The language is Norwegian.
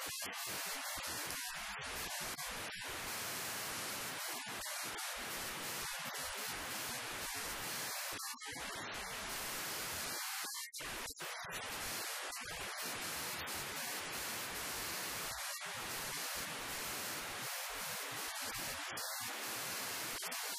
you Thank